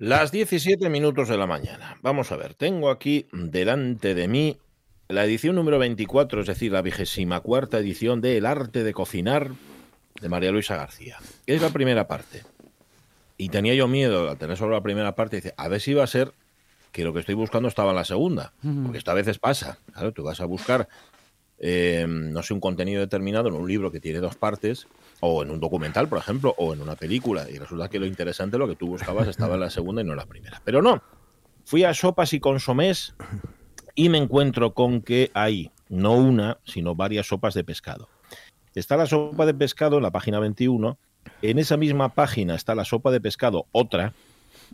Las 17 minutos de la mañana. Vamos a ver, tengo aquí delante de mí la edición número 24, es decir, la vigésima cuarta edición de El arte de cocinar de María Luisa García. Es la primera parte. Y tenía yo miedo al tener solo la primera parte, dice, a ver si iba a ser que lo que estoy buscando estaba en la segunda, porque esta veces pasa. Claro, tú vas a buscar, eh, no sé, un contenido determinado en un libro que tiene dos partes, o en un documental, por ejemplo, o en una película, y resulta que lo interesante, lo que tú buscabas, estaba en la segunda y no en la primera. Pero no, fui a sopas y consomés y me encuentro con que hay no una, sino varias sopas de pescado. Está la sopa de pescado en la página 21, en esa misma página está la sopa de pescado, otra,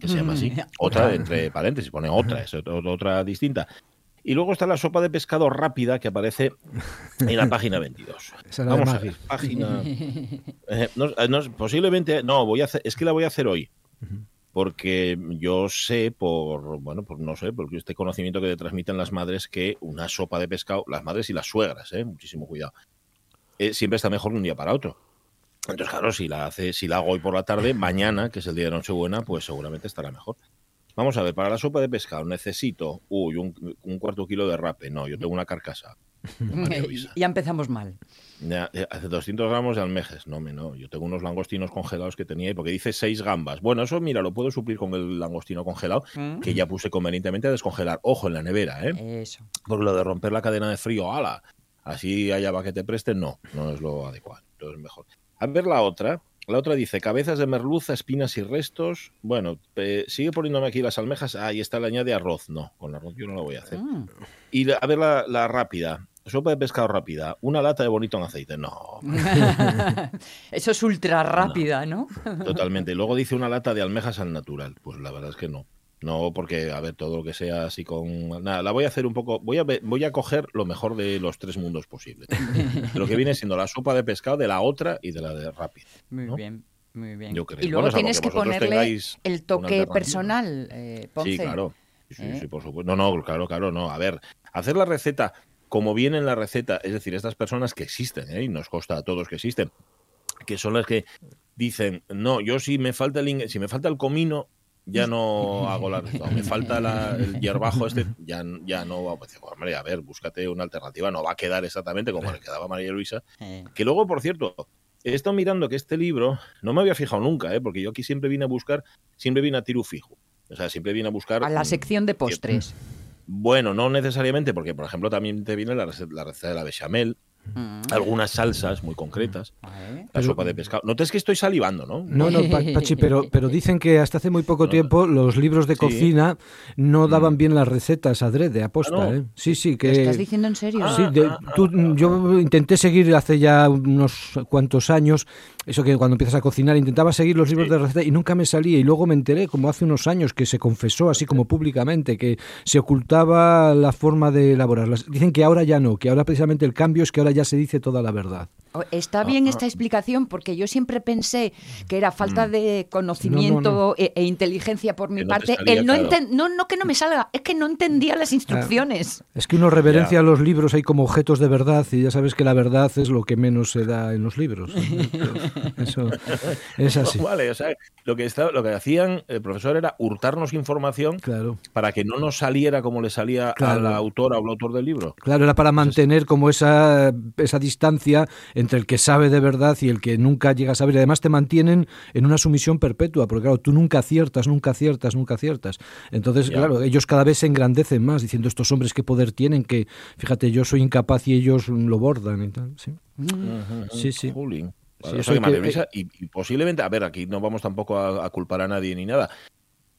que se llama así, otra entre paréntesis, pone otra, es otra distinta. Y luego está la sopa de pescado rápida que aparece en la página 22. Vamos a ver, página. Eh, no, posiblemente, no, voy a hacer, es que la voy a hacer hoy. Porque yo sé, por, bueno, por no sé, porque este conocimiento que te transmiten las madres, que una sopa de pescado, las madres y las suegras, ¿eh? muchísimo cuidado, eh, siempre está mejor de un día para otro. Entonces, claro, si la hace, si la hago hoy por la tarde, mañana, que es el día de Nochebuena, pues seguramente estará mejor. Vamos a ver, para la sopa de pescado necesito, uy, un, cuarto kilo de rape. No, yo tengo una carcasa. ya empezamos mal. Ya, hace 200 gramos de almejes. No, me, no. Yo tengo unos langostinos congelados que tenía ahí, porque dice 6 gambas. Bueno, eso, mira, lo puedo suplir con el langostino congelado, mm. que ya puse convenientemente a descongelar. Ojo, en la nevera, ¿eh? Eso. Porque lo de romper la cadena de frío, ala, así allá va que te presten, no, no es lo adecuado. Entonces, mejor. A ver la otra. La otra dice cabezas de merluza, espinas y restos. Bueno, sigue poniéndome aquí las almejas. ahí está, le añade arroz. No, con arroz yo no lo voy a hacer. Ah. Y a ver la, rápida. Sopa de pescado rápida. Una lata de bonito en aceite. No. Eso es ultra rápida, ¿no? Totalmente. Y luego dice una lata de almejas al natural. Pues la verdad es que no. No, porque, a ver, todo lo que sea así con... Nada, la voy a hacer un poco... Voy a, voy a coger lo mejor de los tres mundos posibles. lo que viene siendo la sopa de pescado de la otra y de la de rápido. Muy bien. Muy bien. Y luego tienes que ponerle el toque personal, eh, Sí, claro. Sí, ¿Eh? sí, por supuesto. No, no, claro, claro, no. A ver, hacer la receta como viene en la receta, es decir, estas personas que existen, ¿eh? y nos consta a todos que existen, que son las que dicen, no, yo si me falta el, si me falta el comino, ya no hago la me falta el hierbajo este, ya, ya no va pues, hombre, a ver, búscate una alternativa, no va a quedar exactamente como le quedaba a María Luisa. Que luego, por cierto, he estado mirando que este libro, no me había fijado nunca, ¿eh? porque yo aquí siempre vine a buscar, siempre vine a tiro fijo. O sea, siempre vine a buscar... A la sección de postres. Bueno, no necesariamente, porque por ejemplo también te viene la la receta de la bechamel. Algunas salsas muy concretas, la sopa de pescado. Notes que estoy salivando, ¿no? No, no, Pachi, pero, pero dicen que hasta hace muy poco tiempo los libros de cocina no mm. daban bien las recetas adrede, aposta, ah, ¿eh? Sí, sí, que... estás diciendo en serio? Sí, ah, ah, yo intenté seguir hace ya unos cuantos años, eso que cuando empiezas a cocinar, intentaba seguir los libros de recetas y nunca me salía, y luego me enteré, como hace unos años, que se confesó así como públicamente, que se ocultaba la forma de elaborarlas. Dicen que ahora ya no, que ahora precisamente el cambio es que ahora ya se dice toda la verdad. Está ah, bien ah. esta explicación porque yo siempre pensé que era falta mm. de conocimiento e, e, inteligencia por mi parte. no, no, que no me salga, es que no entendía las instrucciones. Es que uno reverencia los libros ahí como objetos de verdad y ya sabes que la verdad es lo que menos se da en los libros. Eso es así. Vale, o sea, lo que, lo que hacían el profesor era hurtarnos información claro. para que no nos saliera como le salía a la autora o al autor del libro. Claro, era para mantener como esa, esa distancia entre el que sabe de verdad y el que nunca llega a saber. Y además te mantienen en una sumisión perpetua, porque claro, tú nunca aciertas, nunca aciertas, nunca aciertas. Entonces, claro, ellos cada vez se engrandecen más, diciendo estos hombres qué poder tienen, que fíjate, yo soy incapaz y ellos lo bordan y tal. Sí, sí. sí. y, posiblemente, a ver, aquí no vamos tampoco a, culpar a nadie ni nada,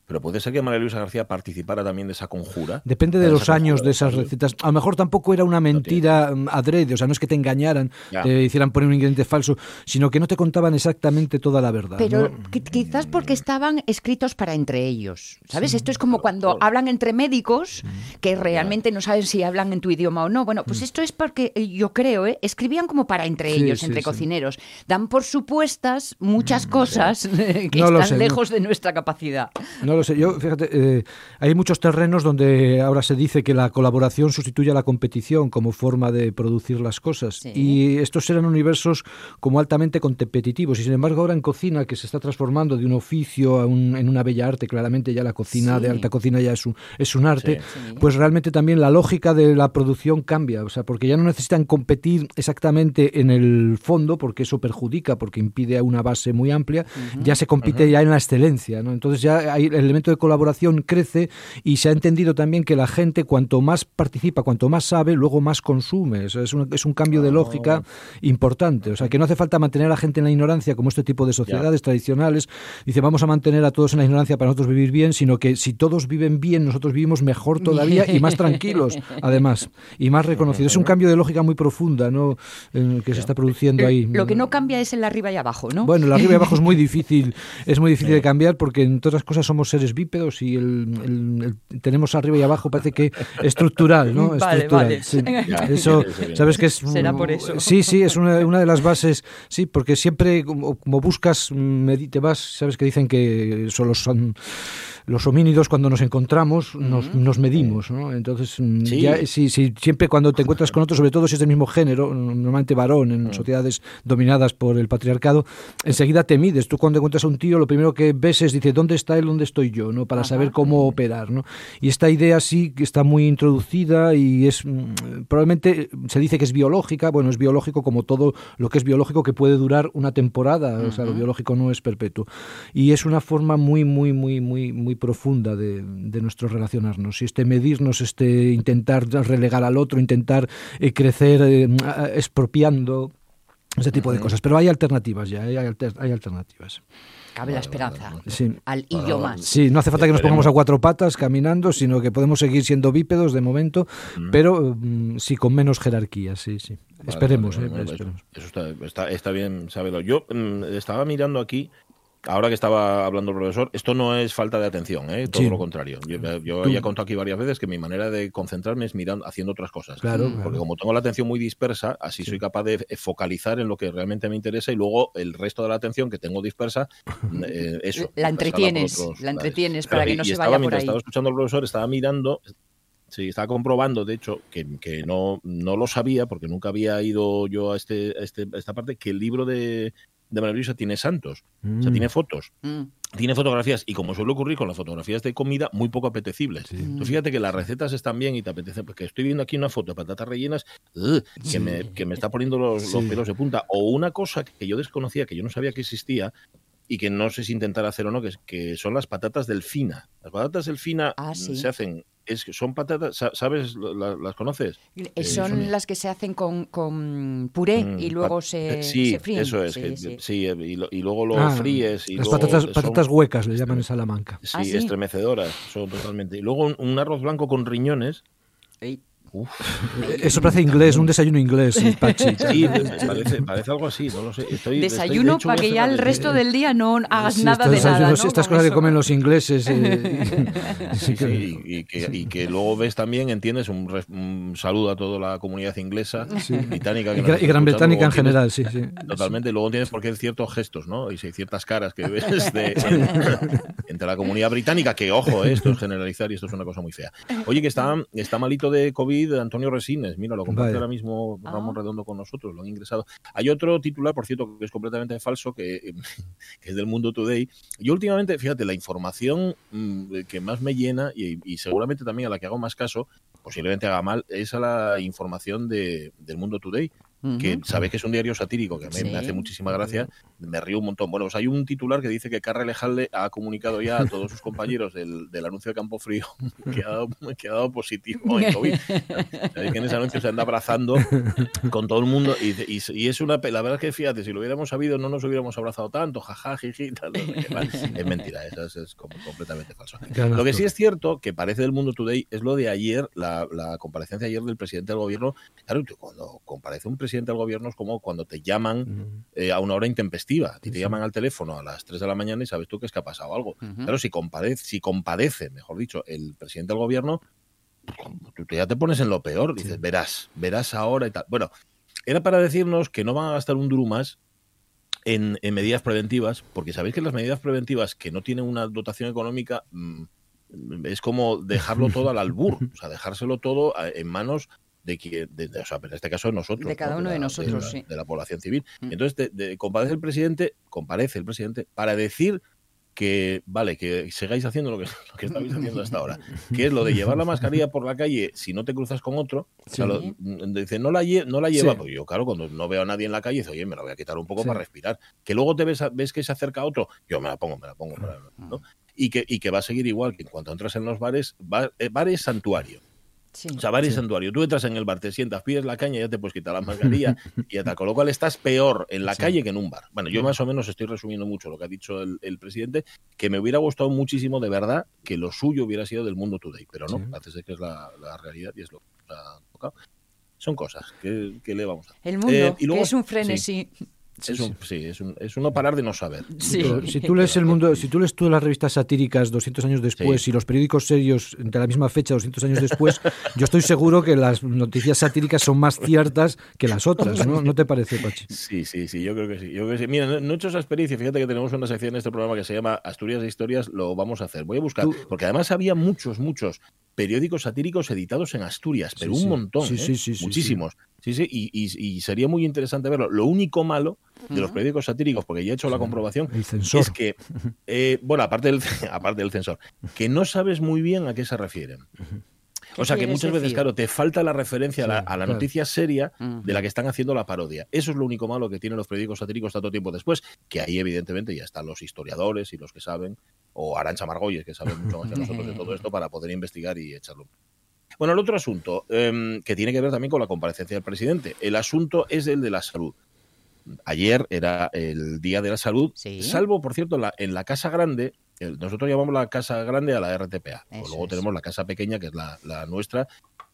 pero puede ser que María Luisa García participara también de esa conjura. Depende de, los años de esas recetas. A lo mejor tampoco era una mentira mm, adrede, o sea, no es que te engañaran, te hicieran poner un ingrediente falso, sino que no te contaban exactamente toda la verdad. Pero quizás porque estaban escritos para entre ellos. ¿Sabes? Esto es como cuando hablan entre médicos que realmente no saben si hablan en tu idioma o no. Bueno, pues mm. esto es porque eh, yo creo, ¿eh? escribían como para entre ellos, entre cocineros. Dan por supuestas muchas mm, cosas que están lejos de nuestra capacidad. No no lo sé. Yo, fíjate, eh, hay muchos terrenos donde ahora se dice que la colaboración sustituye a la competición como forma de producir las cosas. Y estos eran universos como altamente competitivos. Y sin embargo, ahora en cocina, que se está transformando de un oficio a un, en una bella arte, claramente ya la cocina de alta cocina ya es un, es un arte, pues realmente también la lógica de la producción cambia. O sea, porque ya no necesitan competir exactamente en el fondo, porque eso perjudica, porque impide una base muy amplia, ya se compite ya en la excelencia. ¿no? Entonces ya hay, el elemento de colaboración crece y se ha entendido también que la gente cuanto más participa, cuanto más sabe, luego más consume. es, un, es un cambio de lógica oh. importante. O sea, que no hace falta mantener a la gente en la ignorancia como este tipo de sociedades tradicionales. Dice, vamos a mantener a todos en la ignorancia para nosotros vivir bien, sino que si todos viven bien, nosotros vivimos mejor todavía y más tranquilos, además, y más reconocidos. Es un cambio de lógica muy profunda ¿no? que se está produciendo ahí. Lo que no cambia es el arriba y abajo, ¿no? Bueno, el arriba y abajo es muy difícil, es muy difícil de cambiar porque en todas las cosas somos seres bípedos y el, tenemos arriba y abajo parece que estructural, ¿no? Vale, vale. Eso, sabes que es será por eso. Sí, sí, es una, una de las bases, sí, porque siempre como, como buscas, te vas, sabes que dicen que solo son los homínidos cuando nos encontramos nos, nos medimos, ¿no? Entonces, mm, ya, si, siempre cuando te encuentras con otro, sobre todo si es del mismo género, normalmente varón en sociedades dominadas por el patriarcado, enseguida te mides. Tú cuando encuentras a un tío, lo primero que ves es, dice, ¿dónde está él, dónde estoy yo? ¿no? Para saber cómo operar, ¿no? Y esta idea sí que está muy introducida y es, mm, probablemente se dice que es biológica, bueno, es biológico como todo lo que es biológico que puede durar una temporada, o sea, lo biológico no es perpetuo. Y es una forma muy, muy, muy, muy, muy profunda de, nuestro relacionarnos. Y este medirnos, este intentar relegar al otro, intentar eh, crecer eh, expropiando, ese tipo de cosas. Pero hay alternativas ya, hay, alternativas. Cabe la esperanza al y yo más. Sí, no hace falta que nos pongamos a cuatro patas caminando, sino que podemos seguir siendo bípedos de momento, pero mm, sí con menos jerarquía, sí, sí. esperemos, eh, Eso, está, está, bien saberlo. Yo mm, estaba mirando aquí ahora que estaba hablando el profesor, esto no es falta de atención, ¿eh? todo lo contrario. Yo, ya he contado aquí varias veces que mi manera de concentrarme es mirando, haciendo otras cosas. Claro, Porque como tengo la atención muy dispersa, así soy capaz de focalizar en lo que realmente me interesa y luego el resto de la atención que tengo dispersa, eh, eso. La entretienes, la entretienes para que no se vaya por ahí. Estaba escuchando al profesor, estaba mirando, Sí, estaba comprobando, de hecho, que, que, no, no lo sabía, porque nunca había ido yo a, este, este esta parte, que el libro de, de Maravillosa tiene santos, o sea, tiene mm. fotos. Mm. Tiene fotografías y como suele ocurrir con las fotografías de comida, muy poco apetecibles. fíjate que las recetas están bien y te apetece, porque estoy viendo aquí una foto de patatas rellenas que, me, que, me, está poniendo los, los, pelos de punta. O una cosa que yo desconocía, que yo no sabía que existía, y que no sé si intentar hacer o no, que, que son las patatas delfina. Las patatas delfina ah, se hacen es que son patatas, ¿sabes? ¿Las, conoces? Eh, eh, son, las que se hacen con, con puré mm, y luego se, sí, fríen. Eso es, sí, y, luego lo ah, fríes. Y las patatas, patatas huecas le llaman en Salamanca. Sí, ¿Ah, estremecedoras, son totalmente. Y luego un, arroz blanco con riñones. Eso parece inglés, un desayuno inglés. Sí, parece, algo así, no lo sé. desayuno para que ya el resto del día no hagas nada de nada. Estas cosas que comen los ingleses. Eh, y, que, luego ves también, entiendes, un, saludo a toda la comunidad inglesa, británica. y, Gran Británica en general, sí, sí. Totalmente. Luego tienes porque hay ciertos gestos, ¿no? Y ciertas caras que ves entre la comunidad británica, que ojo, eh, esto es generalizar y esto es una cosa muy fea. Oye, que está, está malito de COVID de Antonio Resines, mira, lo comparte ahora mismo Ramón ah. Redondo con nosotros, lo han ingresado. Hay otro titular, por cierto, que es completamente falso, que, es del Mundo Today. Yo últimamente, fíjate, la información mm, que más me llena y, seguramente también a la que hago más caso, posiblemente haga mal, es a la información de, del Mundo Today que sabéis que es un diario satírico, que a mí me hace muchísima gracia, me río un montón. Bueno, pues hay un titular que dice que Carre Lejalde ha comunicado ya a todos sus compañeros del, del anuncio de Campo Frío que ha dado, que ha dado positivo en COVID. Sabéis que en ese anuncio se anda abrazando con todo el mundo y, y, es una... La verdad es que fíjate, si lo hubiéramos sabido no nos hubiéramos abrazado tanto, jaja, jiji, tal, es mentira, eso es, completamente falso. Lo que sí es cierto, que parece del Mundo Today, es lo de ayer, la, la comparecencia ayer del presidente del gobierno. Claro, cuando comparece un presidente del gobierno es como cuando te llaman eh, a una hora intempestiva. y te llaman al teléfono a las 3 de la mañana y sabes tú que es que ha pasado algo. Pero si compadece, si compadece, mejor dicho, el presidente del gobierno, tú ya te pones en lo peor. Dices, verás, verás ahora y tal. Bueno, era para decirnos que no van a gastar un duro más en, medidas preventivas, porque sabéis que las medidas preventivas que no tienen una dotación económica mm, es como dejarlo todo al albur, o sea, dejárselo todo en manos de quien, o sea, en este caso nosotros. De cada uno de, nosotros, sí. De la población civil. Mm. Entonces, comparece el presidente, comparece el presidente para decir que, vale, que sigáis haciendo lo que, lo que estabais haciendo hasta ahora, que es lo de llevar la mascarilla por la calle si no te cruzas con otro. Mm, dice, no la, no la lleva, pues yo, claro, cuando no veo a nadie en la calle, dice, oye, me la voy a quitar un poco para respirar. Que luego te ves, ves que se acerca otro, yo me la pongo, me la pongo. ¿no? y, que, y que va a seguir igual, que en cuanto entras en los bares, bar, eh, bares santuario. O sea, bar y santuario. Tú entras en el bar, te sientas, pides la caña, ya te puedes quitar la mascarilla y ya está. Con lo cual estás peor en la calle que en un bar. Bueno, yo más o menos estoy resumiendo mucho lo que ha dicho el, presidente, que me hubiera gustado muchísimo de verdad que lo suyo hubiera sido del mundo today, pero no, parece ser que es la, realidad y es lo que ha tocado. Son cosas que, le vamos a. El mundo, eh, y luego, que es un frenesí. Es un, sí, es, un, es uno parar de no saber. Si tú lees el mundo, si tú lees todas las revistas satíricas 200 años después y los periódicos serios de la misma fecha 200 años después, yo estoy seguro que las noticias satíricas son más ciertas que las otras, ¿no? ¿No te parece, Pachi? Sí, sí, sí, yo creo que sí. Yo creo que sí. Mira, no, he hecho esa experiencia. Fíjate que tenemos una sección en este programa que se llama Asturias e Historias. Lo vamos a hacer. Voy a buscar, porque además había muchos, muchos periódicos satíricos editados en Asturias, pero un montón, sí, ¿eh? sí, muchísimos. Sí, sí, y, y, sería muy interesante verlo. Lo único malo de los periódicos satíricos, porque ya he hecho la comprobación, es que, eh, bueno, aparte del, aparte del censor, que no sabes muy bien a qué se refieren. O sea que muchas veces, claro, te falta la referencia a la, noticia seria de la que están haciendo la parodia. Eso es lo único malo que tienen los periódicos satíricos tanto tiempo después, que ahí evidentemente ya están los historiadores y los que saben, o Arancha Margolles, que saben mucho más que nosotros de todo esto, para poder investigar y echarlo. Bueno, el otro asunto, em, que tiene que ver también con la comparecencia del presidente. El asunto es el de la salud. Ayer era el Día de la Salud, salvo, por cierto, en la Casa Grande, nosotros llamamos la Casa Grande a la RTPA. luego tenemos la Casa Pequeña, que es la, nuestra,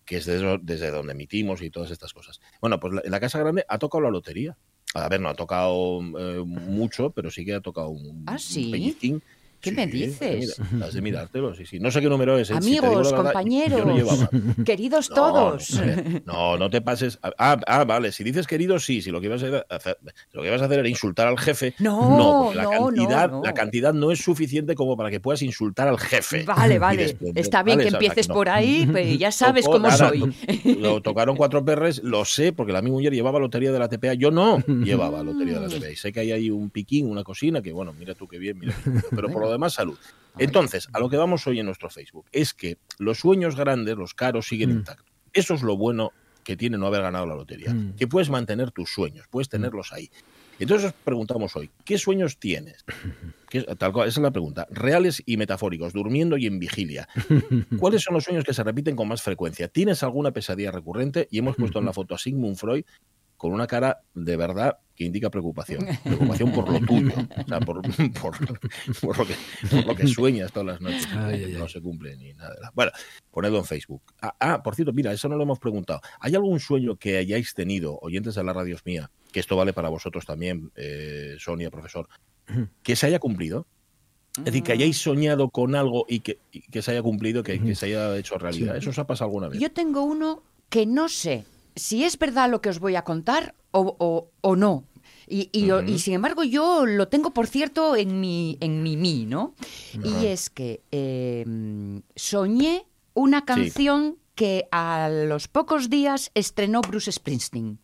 que es desde, donde emitimos y todas estas cosas. Bueno, pues en la Casa Grande ha tocado la lotería. A ver, no ha tocado eh, mucho, pero sí que ha tocado un, ¿Ah, sí? ¿Qué me dices? Has de mirártelo, sí, sí. No sé qué número es. ¿eh? Amigos, compañeros, queridos todos. No, no, te pases. Ah, ah, vale. Si dices queridos, sí. Si lo que ibas a hacer, lo que ibas a hacer era insultar al jefe, no, la cantidad, la cantidad no es suficiente como para que puedas insultar al jefe. Vale, vale. Está bien que empieces por ahí, pero ya sabes cómo soy. Lo tocaron cuatro perres, lo sé, porque la mi mujer llevaba lotería de la TPA. Yo no llevaba lotería de la TPA. Y sé que hay ahí un piquín, una cocina, que bueno, mira tú qué bien, mira. Pero por lo demás, salud. Entonces, a lo que vamos hoy en nuestro Facebook es que los sueños grandes, los caros, siguen mm. intactos. Eso es lo bueno que tiene no haber ganado la lotería, mm. que puedes mantener tus sueños, puedes mm. tenerlos ahí. Entonces os preguntamos hoy, ¿qué sueños tienes? tal cual, esa es la pregunta. Reales y metafóricos, durmiendo y en vigilia. ¿Cuáles son los sueños que se repiten con más frecuencia? ¿Tienes alguna pesadilla recurrente? Y hemos puesto en la foto a Sigmund Freud con una cara de verdad que indica preocupación. Preocupación por lo tuyo, o sea, por, lo, que, sueñas todas las noches. no se cumple ni nada. Bueno, ponedlo en Facebook. Ah, ah, por cierto, mira, eso no lo hemos preguntado. ¿Hay algún sueño que hayáis tenido, oyentes de la radio mía, que esto vale para vosotros también, eh, Sonia, profesor, que se haya cumplido? Es decir, que hayáis soñado con algo y que, se haya cumplido, que, que, se haya hecho realidad. ¿Eso os ha pasado alguna vez? Yo tengo uno que no sé si es verdad lo que os voy a contar o, o, no. Y, y, sin embargo yo lo tengo, por cierto, en mi, en mi mí, ¿no? Y es que em, soñé una canción que a los pocos días estrenó Bruce Springsteen.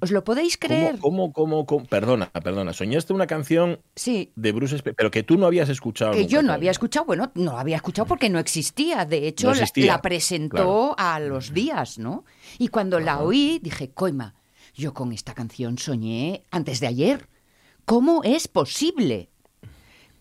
¿Os lo podéis creer? ¿Cómo, cómo, cómo, Perdona, perdona. Soñaste una canción sí. de Bruce Springsteen, pero que tú no habías escuchado. Que yo no había escuchado, bueno, no había escuchado porque no existía. De hecho, la, presentó a los días, ¿no? Y cuando la oí, dije, coima, yo con esta canción soñé antes de ayer. ¿Cómo es posible?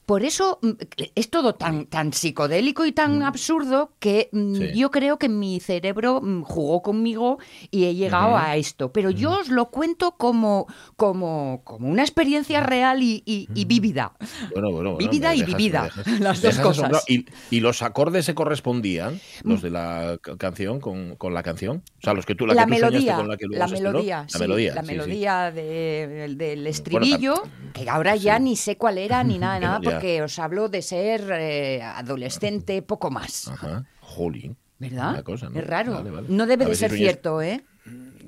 Por eso mm, es todo tan, tan psicodélico y tan mm. absurdo que mm, yo creo que mi cerebro jugó conmigo y he llegado a esto. Pero yo os lo cuento como, como, como una experiencia real y, y, vívida. Bueno, bueno, vívida y vivida, las dos cosas. ¿Y, los acordes se correspondían, los de la canción, con, con, la canción? O sea, los que tú, la, que melodía, con la que la melodía, la melodía, la melodía del estribillo, que ahora ya ni sé cuál era ni nada, nada, que os hablo de ser eh, adolescente poco más. Ajá, jolín. ¿Verdad? Es raro. No debe de ser cierto, ¿eh?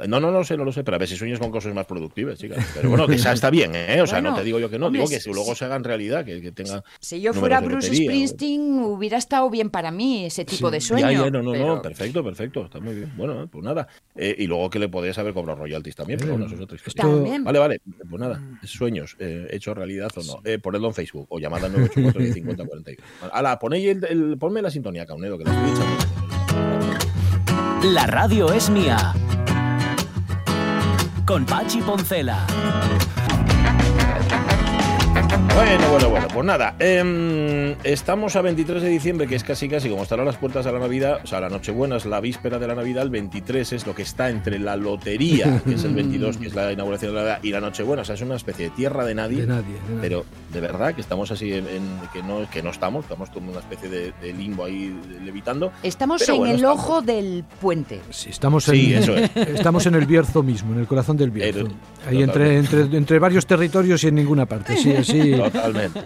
No, no lo sé, no lo sé, pero a ver si sueñas con cosas más productivas, chicas. Pero bueno, que está bien, ¿eh? O sea, no te digo yo que no, digo que si luego se hagan realidad, que, tenga. Si yo fuera Bruce Springsteen, hubiera estado bien para mí ese tipo de sueño. Ya, ya, no, no, no, perfecto, perfecto, está muy bien. Bueno, pues nada. Eh, y luego que le podías haber cobrado royalties también, pero bueno, eso es otra historia. Vale, vale, pues nada, sueños, eh, hechos realidad o no. Eh, ponedlo en Facebook o llamad al 984 50 41. Ala, ponéis el, ponme la sintonía, Caunedo, que la estoy echando. La radio es mía. Con Pachi Poncela. Bueno, bueno, bueno, pues nada. Em, estamos a 23 de diciembre, que es casi casi como estarán las puertas a la Navidad, o sea, la Nochebuena es la víspera de la Navidad, el 23 es lo que está entre la lotería, que es el 22, que es la inauguración de la Navidad, y la Nochebuena, o sea, es una especie de tierra de nadie. De nadie, Pero de verdad que estamos así, en, que, no, que no estamos, estamos como una especie de, limbo ahí levitando. Estamos en el ojo del puente. Sí, estamos en, eso estamos en el Bierzo mismo, en el corazón del Bierzo. ahí entre, entre, entre varios territorios y en ninguna parte, sí, sí. Totalmente.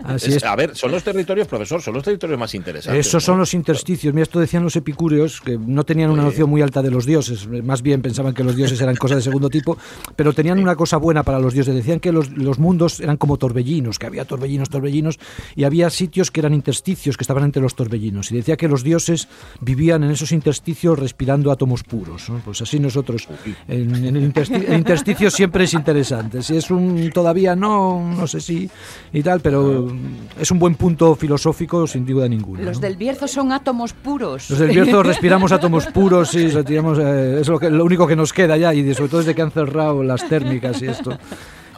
A ver, son los territorios, profesor, son los territorios más interesantes. Esos son los intersticios. Mira, esto decían los epicúreos, que no tenían una noción muy alta de los dioses, más bien pensaban que los dioses eran cosas de segundo tipo, pero tenían una cosa buena para los dioses. Decían que los, los mundos eran como torbellinos, que había torbellinos, torbellinos, y había sitios que eran intersticios, que estaban entre los torbellinos. Y decía que los dioses vivían en esos intersticios respirando átomos puros. Pues así nosotros, en, el, intersticio, siempre es interesante. Si es un todavía no, no sé si y tal, pero es un buen punto filosófico sin duda ninguna. Los del Bierzo son átomos puros. Los del Bierzo respiramos átomos puros, sí, eh, es lo, que, lo único que nos queda ya, y sobre todo desde que han cerrado las térmicas y esto.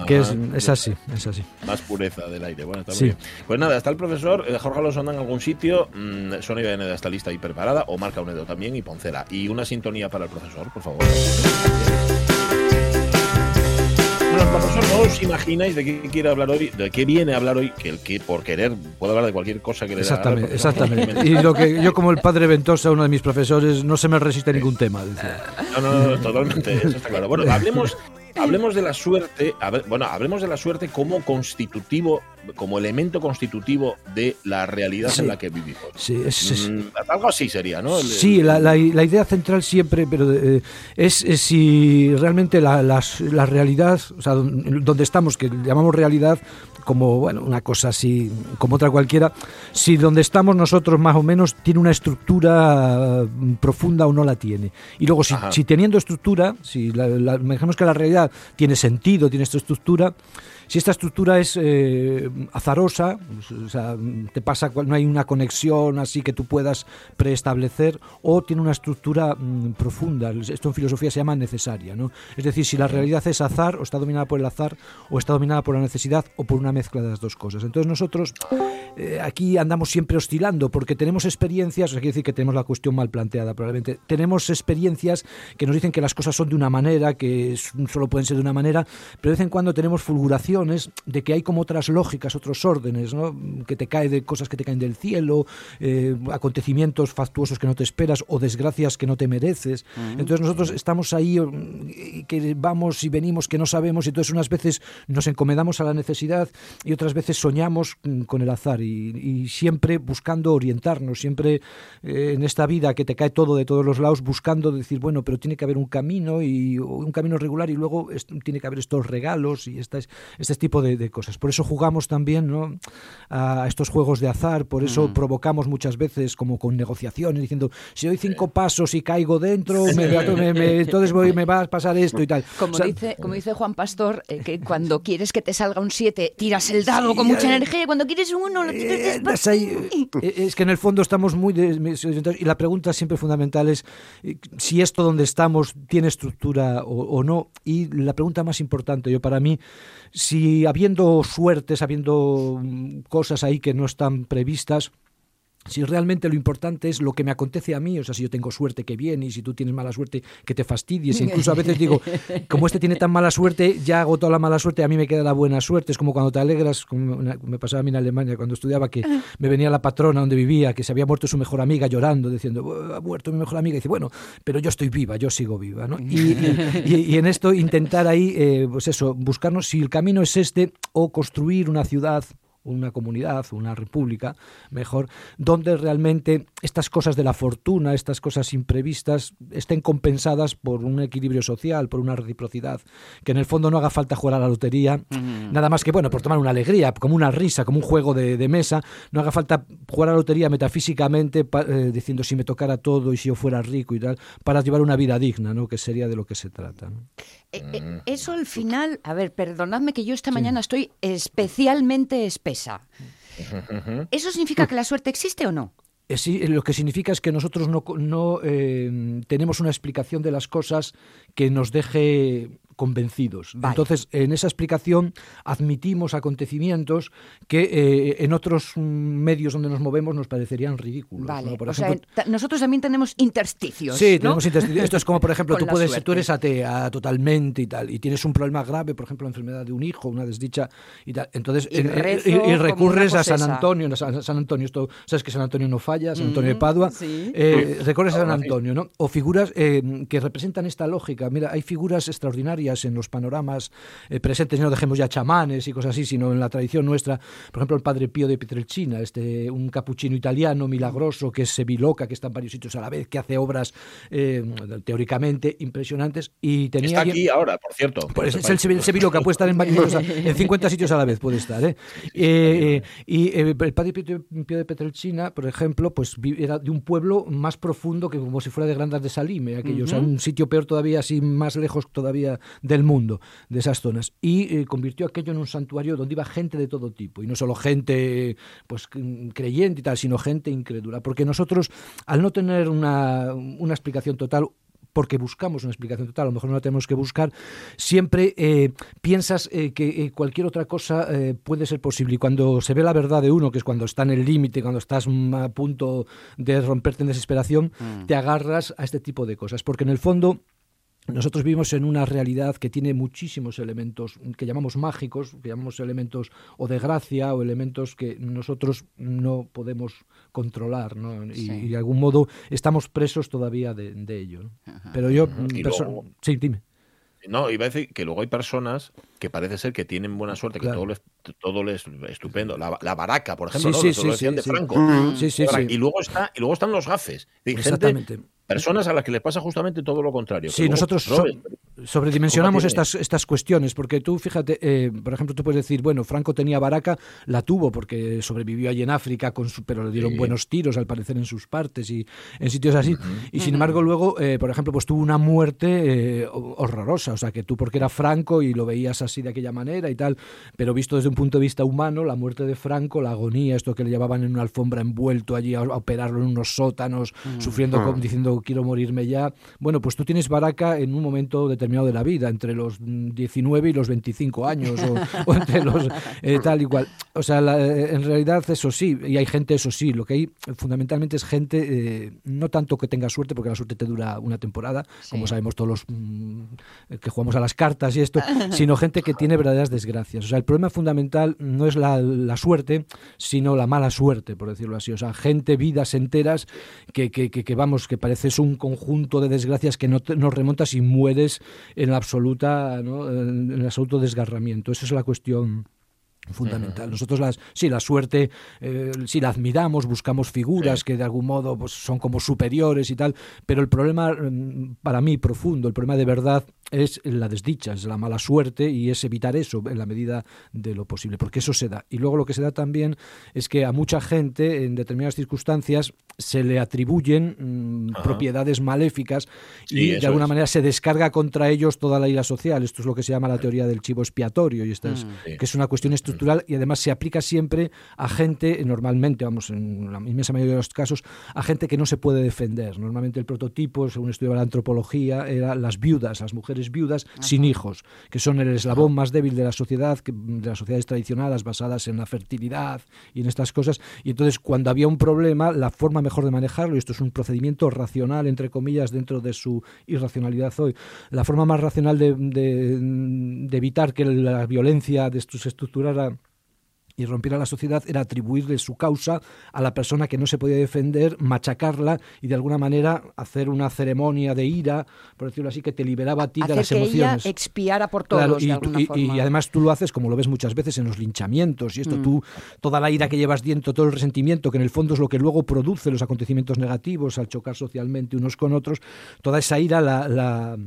que es, es, así, es así. Más pureza del aire. Bueno, está muy bien. Pues nada, está el profesor eh, Jorge Alonso anda en algún sitio, mmm, Sonia Veneda está lista y preparada, o Marca Unedo también y Poncela. Y una sintonía para el profesor, por favor no os imagináis de qué quiere hablar hoy, de qué viene a hablar hoy, que el que por querer puede hablar de cualquier cosa que le Exactamente, exactamente. Y lo que yo como el padre Ventosa, uno de mis profesores, no se me resiste ningún tema. No, no, no, totalmente, eso está claro. Bueno, hablemos hablemos de la suerte, bueno, hablemos de la suerte como constitutivo, como elemento constitutivo de la realidad en la que vivimos. Sí, es, mm, algo así sería, ¿no? Sí, la, idea central siempre, pero eh, es, si realmente la, la, realidad, o sea, donde estamos, que llamamos realidad, como bueno, una cosa así, como otra cualquiera, si donde estamos nosotros más o menos tiene una estructura mm, profunda o no la tiene. Y luego, si, si teniendo estructura, si la, dejamos que la realidad tiene sentido, tiene esta estructura, si esta estructura es eh, azarosa, pues, o sea, te pasa no hay una conexión así que tú puedas preestablecer, o tiene una estructura mm, profunda. Esto en filosofía se llama necesaria, ¿no? Es decir, si la realidad es azar, o está dominada por el azar, o está dominada por la necesidad, o por una mezcla de las dos cosas. Entonces nosotros eh, aquí andamos siempre oscilando, porque tenemos experiencias, o sea, quiere decir que tenemos la cuestión mal planteada probablemente, tenemos experiencias que nos dicen que las cosas son de una manera, que solo pueden ser de una manera, pero de vez en cuando tenemos fulguración de que hay como otras lógicas, otros órdenes, ¿no? que te cae de cosas que te caen del cielo, eh, acontecimientos factuosos que no te esperas o desgracias que no te mereces. Entonces nosotros estamos ahí mm, que vamos y venimos que no sabemos y entonces unas veces nos encomendamos a la necesidad y otras veces soñamos mm, con el azar y, siempre buscando orientarnos, siempre eh, en esta vida que te cae todo de todos los lados buscando decir, bueno, pero tiene que haber un camino y un camino regular y luego tiene que haber estos regalos y esta, este tipo de, cosas. Por eso jugamos también ¿no? a estos juegos de azar, por eso provocamos muchas veces como con negociaciones, diciendo, si doy cinco pasos y caigo dentro, me, entonces voy, me va a pasar esto y tal. Como, dice, como dice Juan Pastor, eh, que cuando quieres que te salga un 7, tiras el dado con mucha energía, y cuando quieres un 1, lo tiras eh, Es que en el fondo estamos muy... y la pregunta siempre fundamental es eh, si esto donde estamos tiene estructura o, o no. Y la pregunta más importante, yo para mí, si habiendo suertes, habiendo mm, cosas ahí que no están previstas, si realmente lo importante es lo que me acontece a mí, o sea, si yo tengo suerte que viene y si tú tienes mala suerte que te fastidies, incluso a veces digo, como este tiene tan mala suerte, ya hago toda la mala suerte, a mí me queda la buena suerte, es como cuando te alegras, como me pasaba a mí en Alemania cuando estudiaba, que me venía la patrona donde vivía, que se había muerto su mejor amiga llorando, diciendo, ha muerto mi mejor amiga, y dice, bueno, pero yo estoy viva, yo sigo viva, ¿no? Y, en esto intentar ahí, eh, pues eso, buscarnos si el camino es este o construir una ciudad una comunidad, una república, mejor, donde realmente estas cosas de la fortuna, estas cosas imprevistas, estén compensadas por un equilibrio social, por una reciprocidad, que en el fondo no haga falta jugar a la lotería, nada más que, bueno, por tomar una alegría, como una risa, como un juego de, mesa, no haga falta jugar a la lotería metafísicamente, eh, diciendo si me tocara todo y si yo fuera rico y tal, para llevar una vida digna, ¿no? que sería de lo que se trata. Eh, eh, eso al final, a ver, perdonadme que yo esta mañana estoy especialmente espesa. ¿Eso significa que la suerte existe o no? Eh, sí, lo que significa es que nosotros no, no eh, tenemos una explicación de las cosas que nos deje convencidos. Entonces, en esa explicación admitimos acontecimientos que eh, en otros medios donde nos movemos nos parecerían ridículos. Por ejemplo, nosotros también tenemos intersticios. Sí, tenemos intersticios. Esto es como, por ejemplo, tú, puedes, tú eres atea totalmente y tal, y tienes un problema grave, por ejemplo, la enfermedad de un hijo, una desdicha y tal. Entonces, y, recurres a San Antonio. San, Antonio, esto, sabes que San Antonio no falla, San Antonio de mm, Padua. Eh, recurres a San Antonio, ¿no? O figuras eh, que representan esta lógica. Mira, hay figuras extraordinarias en los panoramas eh, presentes, no dejemos ya chamanes y cosas así, sino en la tradición nuestra, por ejemplo, el padre Pío de Pietrelcina, este, un capuchino italiano milagroso que es seviloca, que está en varios sitios a la vez, que hace obras eh, teóricamente impresionantes y tenía... Está aquí ahora, por cierto. Pues es el seviloca, puede estar en, varios, en 50 sitios a la vez, puede estar. ¿eh? y el padre Pío de Pietrelcina, por ejemplo, pues era de un pueblo más profundo que como si fuera de Grandas de Salime, aquello, o sea, un sitio peor todavía, así más lejos todavía del mundo, de esas zonas. Y eh, convirtió aquello en un santuario donde iba gente de todo tipo, y no solo gente pues creyente y tal, sino gente incrédula. Porque nosotros, al no tener una, una explicación total, porque buscamos una explicación total, a lo mejor no la tenemos que buscar, siempre eh, piensas eh, que cualquier otra cosa puede ser posible. Y cuando se ve la verdad de uno, que es cuando está en el límite, cuando estás a punto de romperte en desesperación, mm. te agarras a este tipo de cosas. Porque en el fondo nosotros vivimos en una realidad que tiene muchísimos elementos que llamamos mágicos, que llamamos elementos o de gracia o elementos que nosotros no podemos controlar, ¿no? Y, de algún modo estamos presos todavía de, ello. Pero yo, sí, dime. No, iba a decir que luego hay personas que parece ser que tienen buena suerte, que todo les, todo les estupendo. La, la baraca, por ejemplo, sí, ¿no? sí, de Franco. Y luego está, y luego están los gafes. Exactamente. Personas a las que les pasa justamente todo lo contrario. Sí, nosotros sobredimensionamos estas, estas cuestiones, porque tú, fíjate, eh, por ejemplo, tú puedes decir, bueno, Franco tenía baraca, la tuvo porque sobrevivió allí en África, con su, pero le dieron buenos tiros, al parecer, en sus partes y en sitios así. Y sin embargo, luego, eh, por ejemplo, pues tuvo una muerte eh, horrorosa, o sea, que tú porque era Franco y lo veías así de aquella manera y tal, pero visto desde un punto de vista humano, la muerte de Franco, la agonía, esto que le llevaban en una alfombra envuelto allí a, operarlo en unos sótanos, sufriendo, ah. diciendo quiero morirme ya. Bueno, pues tú tienes baraca en un momento determinado de la vida, entre los 19 y los 25 años, o, entre los eh, tal y cual. O sea, eh, en realidad eso sí, y hay gente, eso sí, lo que hay fundamentalmente es gente, eh, no tanto que tenga suerte, porque la suerte te dura una temporada, como sabemos todos los mm, que jugamos a las cartas y esto, sino gente que tiene verdaderas desgracias. O sea, el problema fundamental no es la, la suerte, sino la mala suerte, por decirlo así. O sea, gente, vidas enteras que, que, que, que vamos, que parece un conjunto de desgracias que no, no remontas y mueres en absoluta, ¿no? en absoluto desgarramiento. Esa es la cuestión fundamental. Nosotros las, sí, la suerte, eh, sí la admiramos, buscamos figuras que de algún modo pues, son como superiores y tal, pero el problema mm, para mí profundo, el problema de verdad es la desdicha, es la mala suerte y es evitar eso en la medida de lo posible, porque eso se da. Y luego lo que se da también es que a mucha gente en determinadas circunstancias se le atribuyen mm, propiedades maléficas y de alguna manera se descarga contra ellos toda la ira social. Esto es lo que se llama la teoría del chivo expiatorio y esta es, mm. que es una cuestión estructural y además se aplica siempre a gente, normalmente, vamos, en la inmensa mayoría de los casos, a gente que no se puede defender. Normalmente el prototipo, según estudiaba la antropología, era las viudas, las mujeres viudas sin hijos, que son el eslabón más débil de la sociedad, de las sociedades tradicionales basadas en la fertilidad y en estas cosas. Y entonces, cuando había un problema, la forma mejor de manejarlo, y esto es un procedimiento racional, entre comillas, dentro de su irracionalidad hoy, la forma más racional de, de, evitar que la violencia de se estructurara y romper a la sociedad era atribuirle su causa a la persona que no se podía defender, machacarla y de alguna manera hacer una ceremonia de ira, por decirlo así, que te liberaba a ti de las que emociones. Ella expiara por todos, Claro, y, de tú- alguna y- forma. y además tú lo haces como lo ves muchas veces en los linchamientos y esto Mm. tú toda la ira que llevas dentro, todo el resentimiento que en el fondo es lo que luego produce los acontecimientos negativos al chocar socialmente unos con otros, toda esa ira la, la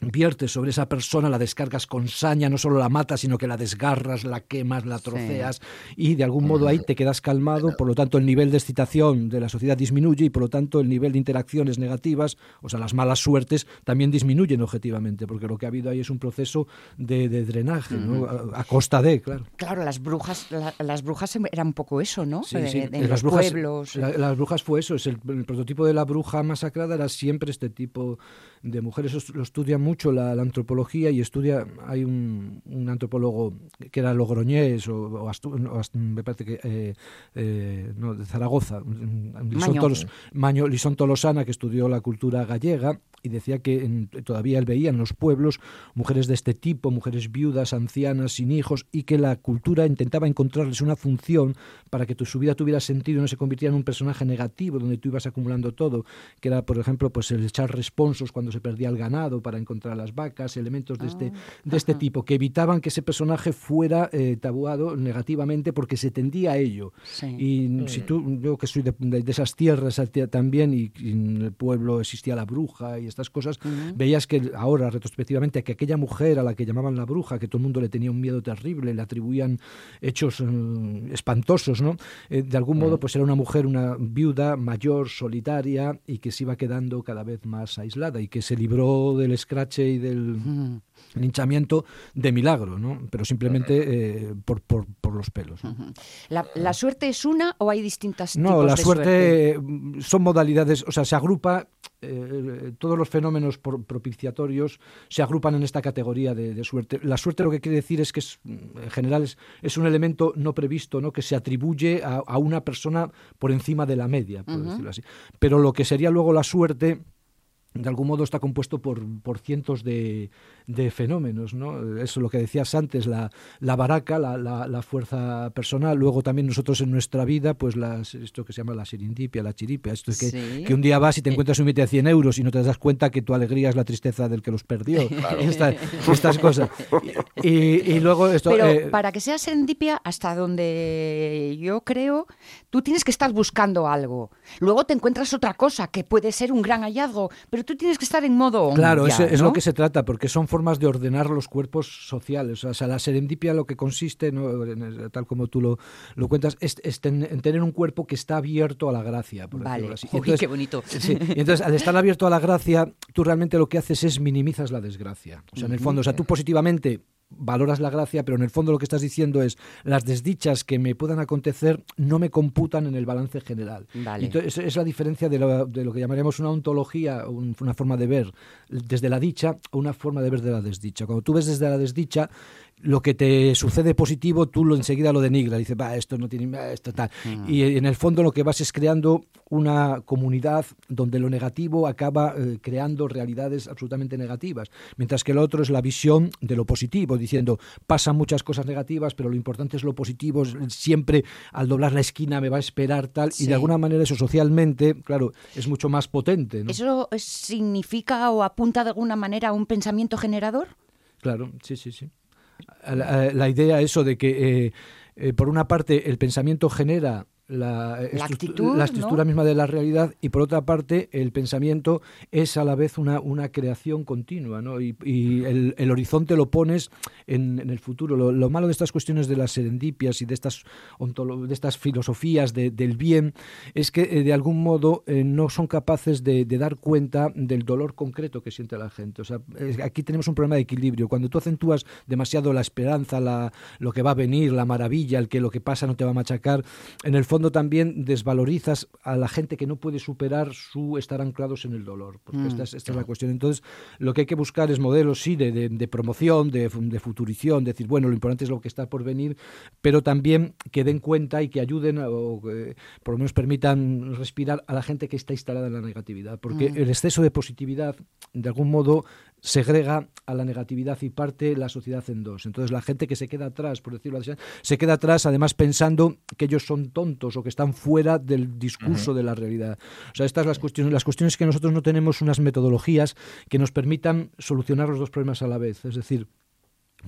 viertes sobre esa persona, la descargas con saña, no solo la matas, sino que la desgarras, la quemas, la troceas y de algún modo ahí te quedas calmado, por lo tanto el nivel de excitación de la sociedad disminuye y por lo tanto el nivel de interacciones negativas, o sea, las malas suertes, también disminuyen objetivamente, porque lo que ha habido ahí es un proceso de, de drenaje, ¿no? a, a costa de, claro. Claro, las brujas, la- las brujas eran un poco eso, ¿no? Sí, de, sí. de En los brujas, pueblos. la- las brujas fue eso, es el, el prototipo de la bruja masacrada era siempre este tipo de mujeres. Eso lo estudia mucho la, la antropología y estudia, hay un, un antropólogo que era logroñés o, o Astu- no, Ast- me parece que eh, eh, no, de Zaragoza, Maño. Tolos- Maño- Lisón Tolosana, que estudió la cultura gallega y decía que en- todavía él veía en los pueblos mujeres de este tipo, mujeres viudas, ancianas, sin hijos, y que la cultura intentaba encontrarles una función para que tu, su vida tuviera sentido y no se convirtiera en un personaje negativo donde tú ibas acumulando todo, que era, por ejemplo, pues el echar responsos cuando se perdía el ganado para encontrar las vacas, elementos de este, de este tipo, que evitaban que ese personaje fuera eh, tabuado negativamente porque se tendía a ello. Sí. Y si tú, yo que soy de, de- de esas tierras también, y, y en el pueblo existía la bruja y estas cosas, veías que ahora, retrospectivamente, que aquella mujer a la que llamaban la bruja, que todo el mundo le tenía un miedo terrible, le atribuían hechos eh, espantosos, ¿no? Eh, de algún modo, pues era una mujer, una viuda mayor, solitaria, y que se iba quedando cada vez más aislada, y que se libró del escrache y del linchamiento de milagro, ¿no? Pero simplemente eh, por, por, por los pelos. ¿no? ¿La, la suerte es una o hay distintas No, tipos la de suerte, mm, son modalidades, o sea, se agrupa, eh, todos los fenómenos por- propiciatorios se agrupan en esta categoría de, de suerte. La suerte lo que quiere decir es que es, en general es, es un elemento no previsto, ¿no? que se atribuye a, a una persona por encima de la media, por decirlo así. Pero lo que sería luego la suerte de algún modo está compuesto por, por cientos de, de fenómenos, ¿no? Eso es lo que decías antes, la, la baraca, la, la, la fuerza personal, luego también nosotros en nuestra vida, pues las, esto que se llama la serendipia, la chiripia, esto es que, Sí. que un día vas y te encuentras un billete de 100 euros y no te das cuenta que tu alegría es la tristeza del que los perdió, Esta- estas cosas. Y, y luego esto... Pero eh, para que sea serendipia, hasta donde yo creo, tú tienes que estar buscando algo. Luego te encuentras otra cosa que puede ser un gran hallazgo, pero tú tienes que estar en modo. Claro, ya, es, lo que se trata, porque son formas de ordenar los cuerpos sociales. O sea, la serendipia lo que consiste, ¿no? El- tal como tú lo, lo cuentas, es, es ten- en tener un cuerpo que está abierto a la gracia. Por Vale. así. Uy, qué bonito. Sí, y entonces al estar abierto a la gracia, tú realmente lo que haces es minimizas la desgracia. O sea, en el fondo, o sea, tú positivamente valoras la gracia, pero en el fondo lo que estás diciendo es las desdichas que me puedan acontecer no me computan en el balance general. Vale. Y entonces, es la diferencia de lo, de lo que llamaríamos una ontología, un- una forma de ver desde la dicha o una forma de ver de la desdicha. Cuando tú ves desde la desdicha, lo que te sucede positivo, tú lo enseguida lo denigras, dices, va, esto no tiene, esto tal. Y en el fondo lo que vas es creando una comunidad donde lo negativo acaba eh, creando realidades absolutamente negativas, mientras que lo otro es la visión de lo positivo, diciendo, pasan muchas cosas negativas, pero lo importante es lo positivo, siempre al doblar la esquina me va a esperar tal, y de alguna manera eso socialmente, claro, es mucho más potente. ¿no? ¿Eso es- significa o apunta de alguna manera a un pensamiento generador? Claro, sí, sí, sí. La, la idea eso de que, eh, eh, por una parte, el pensamiento genera la, actitud, la estructura ¿no? misma de la realidad y, por otra parte, el pensamiento es a la vez una, una creación continua, ¿no? Y, y el, el horizonte lo pones en, en el futuro. Lo, lo malo de estas cuestiones de las serendipias y de estas, de estas filosofías de- del bien es que, eh, de algún modo, eh, no son capaces de, de dar cuenta del dolor concreto que siente la gente. O sea, es- aquí tenemos un problema de equilibrio. Cuando tú acentúas demasiado la esperanza, la, lo que va a venir, la maravilla, el que lo que pasa no te va a machacar, en el fondo también desvalorizas a la gente que no puede superar su estar anclados en el dolor. Porque esta, es, esta es la cuestión. Entonces, lo que hay que buscar es modelos, sí, de, de- de promoción, de, de futurición, decir, bueno, lo importante es lo que está por venir, pero también que den cuenta y que ayuden o que por lo menos permitan respirar a la gente que está instalada en la negatividad. Porque el exceso de positividad, de algún modo, segrega a la negatividad y parte la sociedad en dos. Entonces la gente que se queda atrás, por decirlo así, se queda atrás además pensando que ellos son tontos o que están fuera del discurso de la realidad. O sea, estas las cuestiones, las cuestiones que nosotros no tenemos unas metodologías que nos permitan solucionar los dos problemas a la vez. Es decir,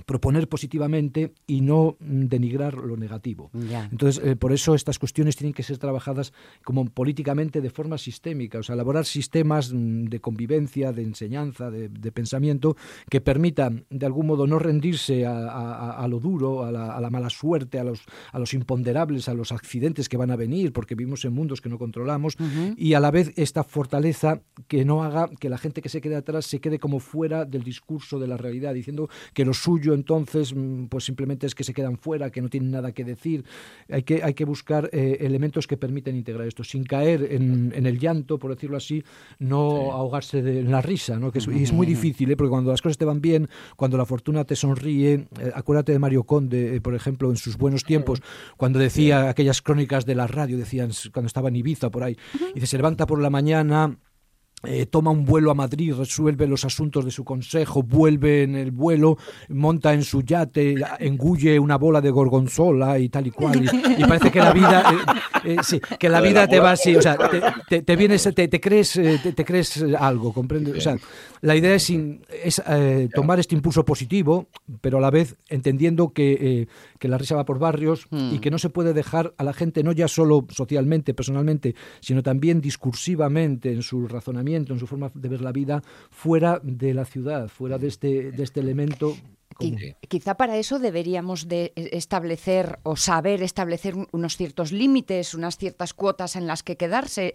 proponer positivamente y no denigrar lo negativo. Entonces, eh, por eso estas cuestiones tienen que ser trabajadas como políticamente de forma sistémica, o sea, elaborar sistemas mm, de convivencia, de enseñanza, de, pensamiento que permitan, de algún modo, no rendirse a, lo duro, a la, mala suerte, a los, a los imponderables, a los accidentes que van a venir, porque vivimos en mundos que no controlamos, y a la vez esta fortaleza que no haga que la gente que se quede atrás se quede como fuera del discurso de la realidad, diciendo que lo suyo entonces mm, pues simplemente es que se quedan fuera, que no tienen nada que decir. Hay que, hay que buscar eh, elementos que permiten integrar esto, sin caer en, el llanto, por decirlo así, no ahogarse en la risa, ¿no? que es, y es muy difícil, ¿eh? porque cuando las cosas te van bien, cuando la fortuna te sonríe, eh, acuérdate de Mario Conde, por ejemplo, en sus buenos tiempos, cuando decía aquellas crónicas de la radio, decían cuando estaba en Ibiza por ahí, y se levanta por la mañana eh, toma un vuelo a Madrid, resuelve los asuntos de su consejo, vuelve en el vuelo, monta en su yate, engulle una bola de gorgonzola y tal y cual. Y, parece que la vida, eh, eh, que la vida te va así, o sea, te, te, vienes, te, crees, te, crees algo, ¿comprendes? O sea, la idea es, es tomar este impulso positivo, pero a la vez entendiendo que, que la risa va por barrios y hmm. que no se puede dejar a la gente, no ya solo socialmente, personalmente, sino también discursivamente en su razonamiento en su forma de ver la vida, fuera de la ciudad, fuera de este, de este elemento Quizá para eso deberíamos de establecer o saber establecer unos ciertos límites, unas ciertas cuotas en las que quedarse,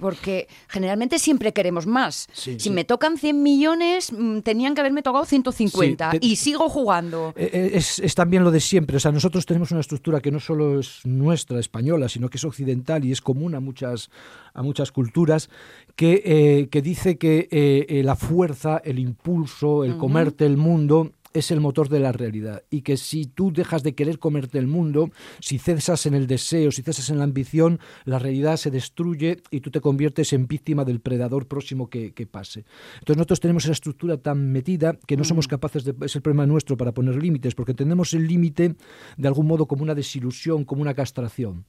porque generalmente siempre queremos más. si me tocan 100 millones, mm, tenían que haberme tocado 150 y sigo jugando. Eh, eh, es, es, también lo de siempre. O sea, nosotros tenemos una estructura que no solo es nuestra, española, sino que es occidental y es común a muchas, a muchas culturas, que, eh, que dice que la fuerza, el impulso, el comerte el mundo es el motor de la realidad y que si tú dejas de querer comerte el mundo, si cesas en el deseo, si cesas en la ambición, la realidad se destruye y tú te conviertes en víctima del predador próximo que, pase. Entonces nosotros tenemos esa estructura tan metida que no somos mm. capaces de, es el problema nuestro para poner límites, porque entendemos el límite de algún modo como una desilusión, como una castración.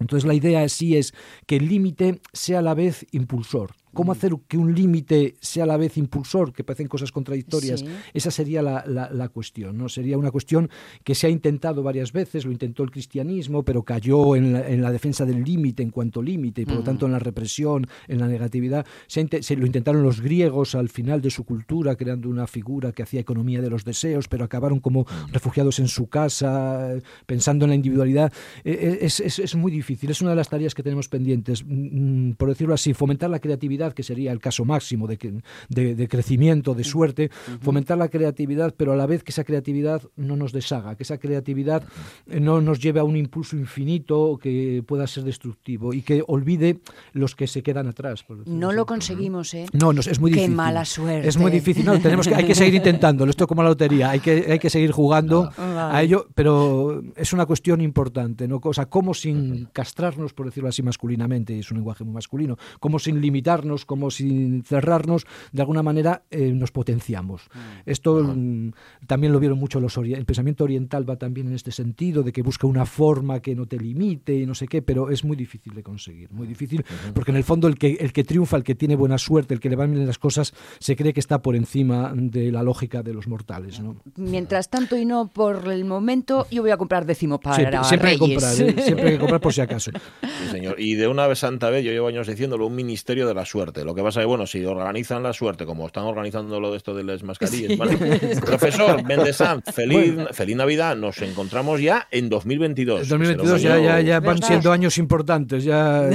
Entonces la idea sí es que el límite sea a la vez impulsor. ¿Cómo hacer que un límite sea a la vez impulsor, que parecen cosas contradictorias? Esa sería la, cuestión, ¿no? Sería una cuestión que se ha intentado varias veces, lo intentó el cristianismo, pero cayó en la, defensa del límite en cuanto límite, y por lo tanto en la represión, en la negatividad. Se, lo intentaron los griegos al final de su cultura, creando una figura que hacía economía de los deseos, pero acabaron como refugiados en su casa, pensando en la individualidad. E, e, es, es muy difícil, es una de las tareas que tenemos pendientes, mm, mm, por decirlo así, fomentar la creatividad que sería el caso máximo de, de, crecimiento, de suerte, fomentar la creatividad, pero a la vez que esa creatividad no nos deshaga, que esa creatividad no nos lleve a un impulso infinito que pueda ser destructivo y que olvide los que se quedan atrás. no lo conseguimos, ¿eh? No, no, es muy difícil. Qué mala suerte. Es muy difícil. No, tenemos que, hay que seguir intentándolo. Esto es como la lotería. Hay que, hay que seguir jugando a ello, pero es una cuestión importante. ¿no? O sea, cómo sin castrarnos, por decirlo así masculinamente, y es un lenguaje muy masculino, cómo sin limitarnos como sin cerrarnos, de alguna manera eh, nos potenciamos. Mm. Esto mm, también lo vieron mucho los el pensamiento oriental va también en este sentido, de que busca una forma que no te limite y no sé qué, pero es muy difícil de conseguir, muy difícil, porque en el fondo el que, el que triunfa, el que tiene buena suerte, el que le van bien las cosas, se cree que está por encima de la lógica de los mortales. ¿no? Mientras tanto y no por el momento, yo voy a comprar décimo para siempre, Hay que comprar, ¿eh? siempre hay que comprar por si acaso. señor. Y de una vez santa vez, yo llevo años diciéndolo, un ministerio de la suerte lo que pasa es que, bueno, si organizan la suerte, como están organizando lo de esto de las mascarillas, Profesor Mendesanz, feliz, feliz Navidad. Nos encontramos ya en 2022. 2022 ya, ya, van siendo años importantes. Ya,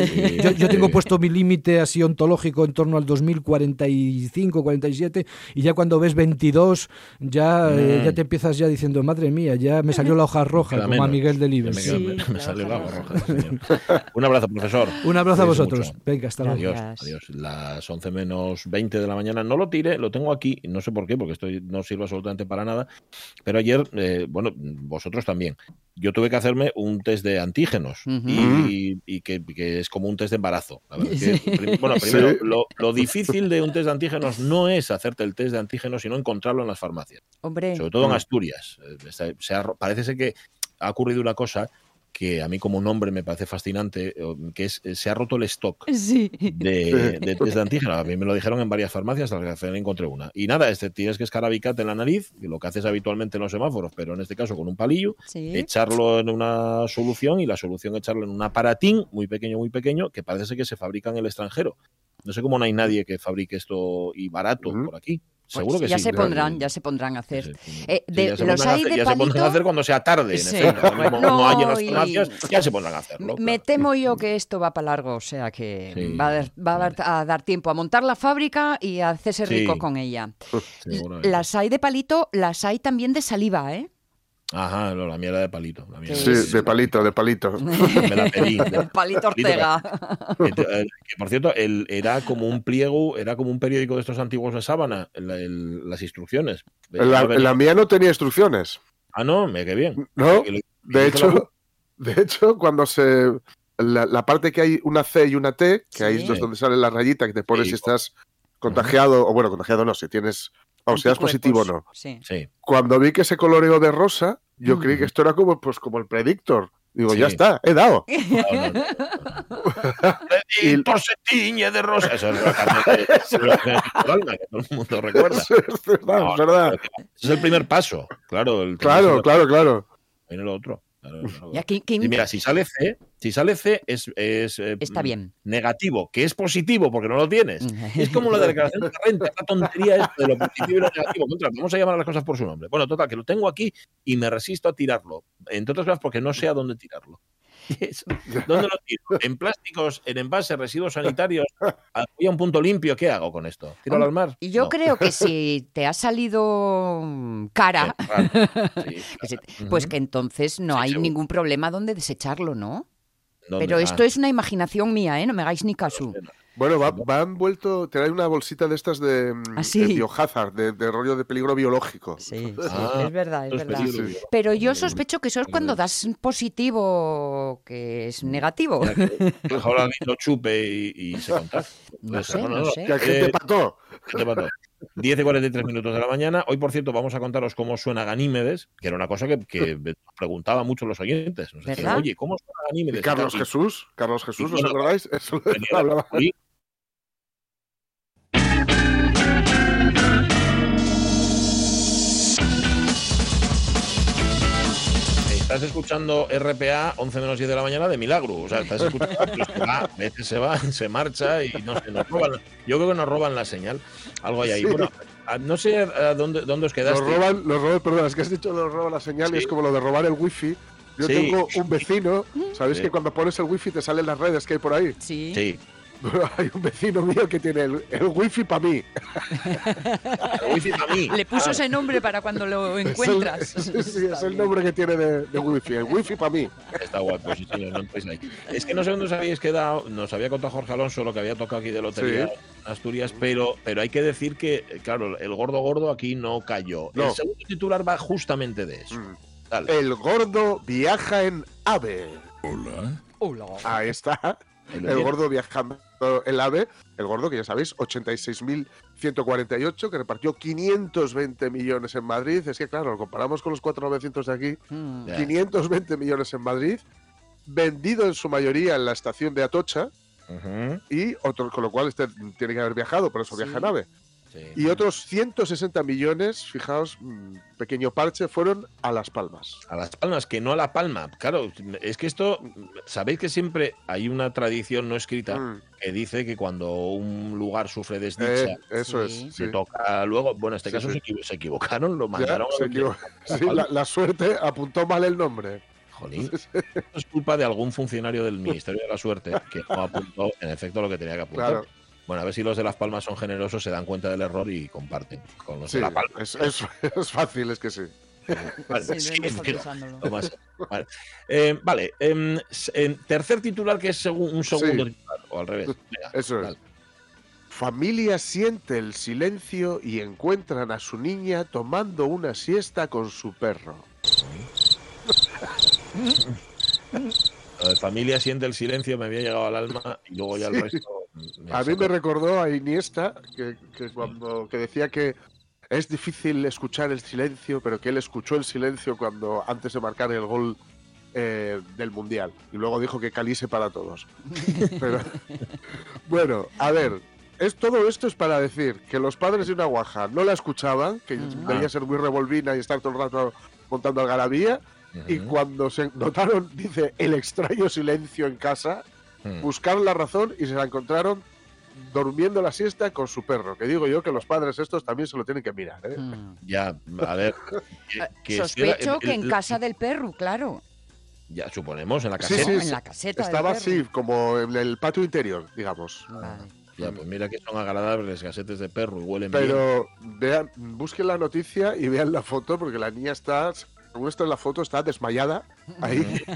yo, tengo puesto mi límite así ontológico en torno al 2045, 47, y ya cuando ves 22, ya, eh, ya te empiezas ya diciendo, madre mía, ya me salió la hoja roja, como a Miguel Delibes. Me, salió la hoja roja. Un abrazo, profesor. Un abrazo a vosotros. Venga, hasta luego. Adiós. Adiós. las 11 menos 20 de la mañana. No lo tiré, lo tengo aquí, no sé por qué, porque estoy, no sirve absolutamente para nada. Pero ayer, eh, bueno, vosotros también. Yo tuve que hacerme un test de antígenos y, y que, que es como un test de embarazo. La verdad es que, prim- bueno, primero, Sí. lo, lo difícil de un test de antígenos no es hacerte el test de antígenos, sino encontrarlo en las farmacias Hombre, sobre todo en Mm. Asturias. Eh, se ha parece ser que ha ocurrido una cosa que a mí como un hombre me parece fascinante, eh, que es eh, se ha roto el stock sí. de, de test de antígeno. A mí me lo dijeron en varias farmacias, hasta que al final encontré una. Y nada, este, tienes que escarabicarte en la nariz, que lo que haces habitualmente en los semáforos, pero en este caso con un palillo, Sí. echarlo en una solución y la solución echarlo en un aparatín muy pequeño, muy pequeño, que parece ser que se fabrica en el extranjero. No sé cómo no hay nadie que fabrique esto y barato por aquí. Pues Seguro que ya sí. se pondrán, ya se pondrán a hacer. Sí. Eh, de- ya se los pondrán a hay hacer- de ya se pondrán a palito- hacer cuando sea tarde, en efecto. No, no hay en las y- farmacias, ya se pondrán a hacerlo. Me temo yo que esto va para largo, o sea que va, a dar, va a dar- a dar tiempo a montar la fábrica y a hacerse rico con ella. Las hay de palito, las hay también de saliva, ¿eh? Ajá, no, la mierda de palito. La mierda Sí, de palito, de palito. Me la pedí. de- Palito Ortega. que, eh, que, por cierto, el, era como un pliego, era como un periódico de estos antiguos de sábana, el- el- las instrucciones. La, la mía no tenía instrucciones. Ah, no, me qué bien. No, lo- de la- hecho, de hecho, cuando se. La, la parte que hay una C y una T, que ahí Sí. es donde sale la rayita que te pones Sí. si estás contagiado, o bueno, contagiado no, si tienes. O si eres positivo o no. Sí. Sí. Cuando vi que se coloreó de rosa, yo Mm. creí que esto era como, pues, como el predictor. Digo, Sí. ya está, he dado. No. Predictor se tiñe de rosa. Eso es que todo el mundo recuerda. Es verdad, No, es verdad. Ese es el primer paso. Claro, el Claro, claro, claro. Viene lo otro. Claro, claro. Y aquí, ¿quién- Y mira, si sale C, si sale C es, es, eh, Está bien. negativo, que es positivo porque no lo tienes. Es como la de declaración de renta, esta tontería esta de lo positivo y lo negativo. Contra, vamos a llamar a las cosas por su nombre. Bueno, total, que lo tengo aquí y me resisto a tirarlo. Entre otras cosas porque no sé a dónde tirarlo. ¿Dónde lo tiro? ¿En plásticos, en envases, residuos sanitarios? ¿Había un punto limpio? ¿Qué hago con esto? ¿Tiro al mar? Y yo No. creo que si te ha salido mm, cara, Sí, claro. Sí, que se- claro. pues que entonces no Sí, hay seguro. ningún problema donde desecharlo, ¿no? Pero esto es una imaginación mía, ¿eh? No me hagáis ni caso. Bueno, va, van vuelto, trae una bolsita de estas de, mm, ¿Ah, sí? de biohazard, de, de rollo de peligro biológico. Sí, Ah, es verdad, es verdad. Sí. Pero yo sospecho que eso es cuando das positivo que es negativo. Ya que Mejor alguien lo chupe y, y se contagia. No sé, no sé. ¿Que a quién Eh, te pató? ¿Qué te pasó? 10 y 43 minutos de la mañana. Hoy, por cierto, vamos a contaros cómo suena Ganímedes, que era una cosa que, que me preguntaba mucho los oyentes. Nos decían, ¿Verdad? Oye, ¿cómo suena Ganímedes? Carlos Jesús, Carlos Jesús, ¿os acordáis? Eso hablaba. y- Estás escuchando RPA 11 menos 10 de la mañana de milagro. O sea, estás escuchando. pues, se va, a veces se va, se marcha y no sé, nos roban. Yo creo que nos roban la señal. Algo hay ahí. Sí. Bueno, no sé a dónde, dónde os Nos quedaste. roban, nos roban, perdón, es que has dicho nos roban la señal y es como lo de robar el wifi. Yo Sí. tengo un vecino, ¿sabéis Sí. que cuando pones el wifi te salen las redes que hay por ahí? Sí. Sí. Hay un vecino mío que tiene el, el wifi para mí. El wifi para mí. Le puso ese nombre para cuando lo encuentras. Es el, sí, sí, es el nombre que tiene de, de wifi, el wifi para mí. Está guapo, sí, señor, no. Es que no sé dónde os habéis quedado, nos había contado Jorge Alonso lo que había tocado aquí de lotería Sí. Asturias, pero, pero hay que decir que, claro, el gordo gordo aquí no cayó. No. El segundo titular va justamente de eso. Mm. Dale. El gordo viaja en AVE. Hola. Ahí está. El gordo viajando el AVE. El gordo, que ya sabéis, 86.148, que repartió 520 millones en Madrid. Es que, claro, lo comparamos con los 4.900 de aquí. Mm. Ya. 520 millones en Madrid. Vendido en su mayoría en la estación de Atocha. Y otro, con lo cual este tiene que haber viajado, por eso Sí. viaja en AVE. sí. Y otros 160 millones, fijaos, mm, pequeño parche, fueron a Las Palmas. A Las Palmas, que no a La Palma. Claro, es que esto, sabéis que siempre hay una tradición no escrita Mm, que dice que cuando un lugar sufre desdicha, eh, eso Sí. es. se sí. toca luego. Bueno, en este Sí, caso sí. Se, equivo- se equivocaron, lo Ya, mandaron se a equivo- sí, la, la suerte apuntó mal el nombre. Jolín, esto es culpa de algún funcionario del Ministerio de la Suerte que no apuntó en efecto lo que tenía que apuntar. Claro, Bueno, a ver si los de Las Palmas son generosos, se dan cuenta del error y comparten con los sí, de La Palma. es, es- es fácil, es que sí. Vale, Sí, sí, más- Vale, Eh, vale, em, tercer titular que es un segundo Sí. titular, o al revés. Venga, Eso es. dale. Familia siente el silencio y encuentran a su niña tomando una siesta con su perro. Lo de familia siente el silencio, me había llegado al alma y luego ya el resto. me A mí me recordó a Iniesta, que, que cuando que decía que es difícil escuchar el silencio, pero que él escuchó el silencio cuando antes de marcar el gol eh, del Mundial. Y luego dijo que calice para todos. Pero, bueno, a ver, es, todo esto es para decir que los padres de una guaja no la escuchaban, que debía ser muy revolvina y estar todo el rato montando algarabía, y cuando se notaron, dice, el extraño silencio en casa, Mm. buscaron la razón y se la encontraron durmiendo la siesta con su perro. Que digo yo que los padres estos también se lo tienen que mirar. ¿eh? Mm. Ya, a ver. que- Eh, que Sospecho que en el- casa del perro, claro. Ya suponemos, en la Sí, caseta. sí, en sí. la caseta Estaba así, como en el patio interior, digamos. Vale. Ya, pues mira que son agradables casetes de perro y huelen bien. Pero vean, busquen la noticia y vean la foto, porque la niña está, en la foto, está desmayada ahí.